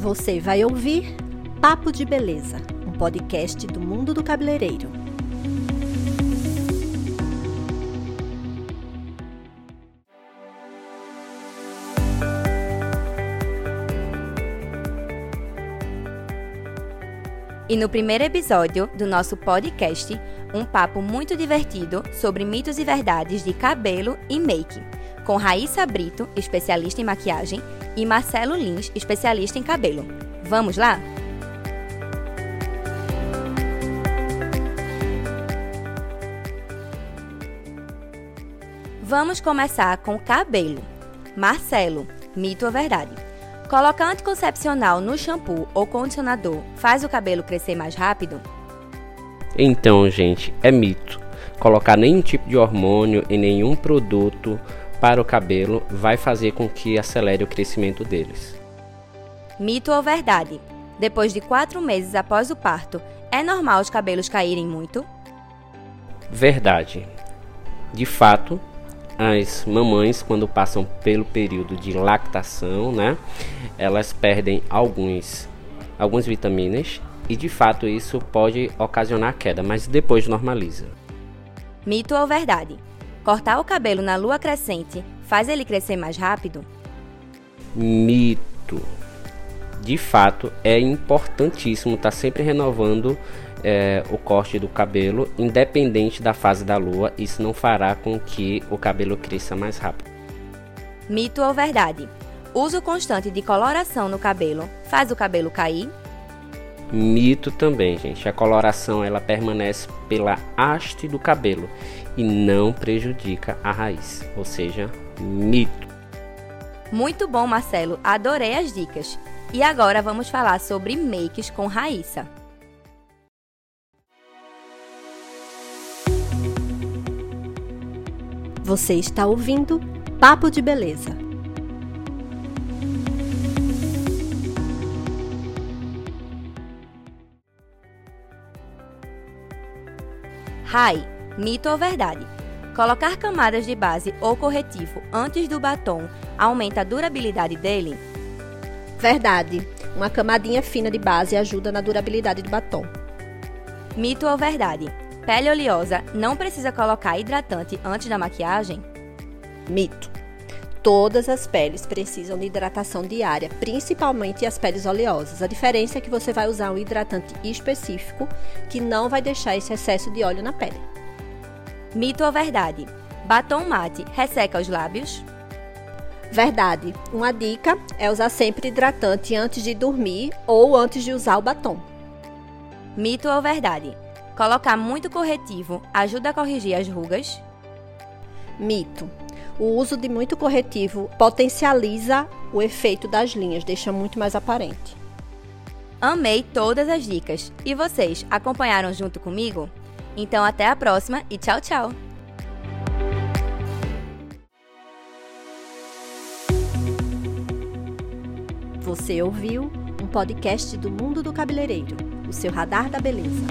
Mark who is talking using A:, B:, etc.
A: Você vai ouvir Papo de Beleza, um podcast do mundo do cabeleireiro.
B: E no primeiro episódio do nosso podcast, um papo muito divertido sobre mitos e verdades de cabelo e make, com Raíssa Brito, especialista em maquiagem, e Marcelo Lins, especialista em cabelo. Vamos lá? Vamos começar com cabelo. Marcelo, mito ou verdade? Colocar anticoncepcional no shampoo ou condicionador faz o cabelo crescer mais rápido?
C: Então, gente, é mito. Colocar nenhum tipo de hormônio em nenhum produto para o cabelo vai fazer com que acelere o crescimento deles.
B: Mito ou verdade? Depois de quatro meses após o parto, é normal os cabelos caírem muito?
C: Verdade. De fato, as mamães, quando passam pelo período de lactação, né, elas perdem alguns, algumas vitaminas e de fato isso pode ocasionar queda, mas depois normaliza.
B: Mito ou verdade? Cortar o cabelo na lua crescente faz ele crescer mais rápido?
C: Mito. De fato, é importantíssimo estar tá sempre renovando é, o corte do cabelo, independente da fase da lua. Isso não fará com que o cabelo cresça mais rápido.
B: Mito ou verdade? Uso constante de coloração no cabelo faz o cabelo cair?
C: Mito também, gente. A coloração ela permanece pela haste do cabelo e não prejudica a raiz, ou seja, mito.
B: Muito bom, Marcelo. Adorei as dicas. E agora vamos falar sobre makes com Raíssa.
A: Você está ouvindo Papo de Beleza.
B: Rai, mito ou verdade? Colocar camadas de base ou corretivo antes do batom aumenta a durabilidade dele?
A: Verdade. Uma camadinha fina de base ajuda na durabilidade do batom.
B: Mito ou verdade? Pele oleosa não precisa colocar hidratante antes da maquiagem?
A: Mito. Todas as peles precisam de hidratação diária, principalmente as peles oleosas. A diferença é que você vai usar um hidratante específico que não vai deixar esse excesso de óleo na pele.
B: Mito ou verdade? Batom mate resseca os lábios?
A: Verdade. Uma dica é usar sempre hidratante antes de dormir ou antes de usar o batom.
B: Mito ou verdade? Colocar muito corretivo ajuda a corrigir as rugas?
A: Mito o uso de muito corretivo potencializa o efeito das linhas, deixa muito mais aparente.
B: Amei todas as dicas. E vocês acompanharam junto comigo? Então até a próxima e tchau, tchau!
A: Você ouviu um podcast do Mundo do Cabeleireiro, o seu radar da beleza.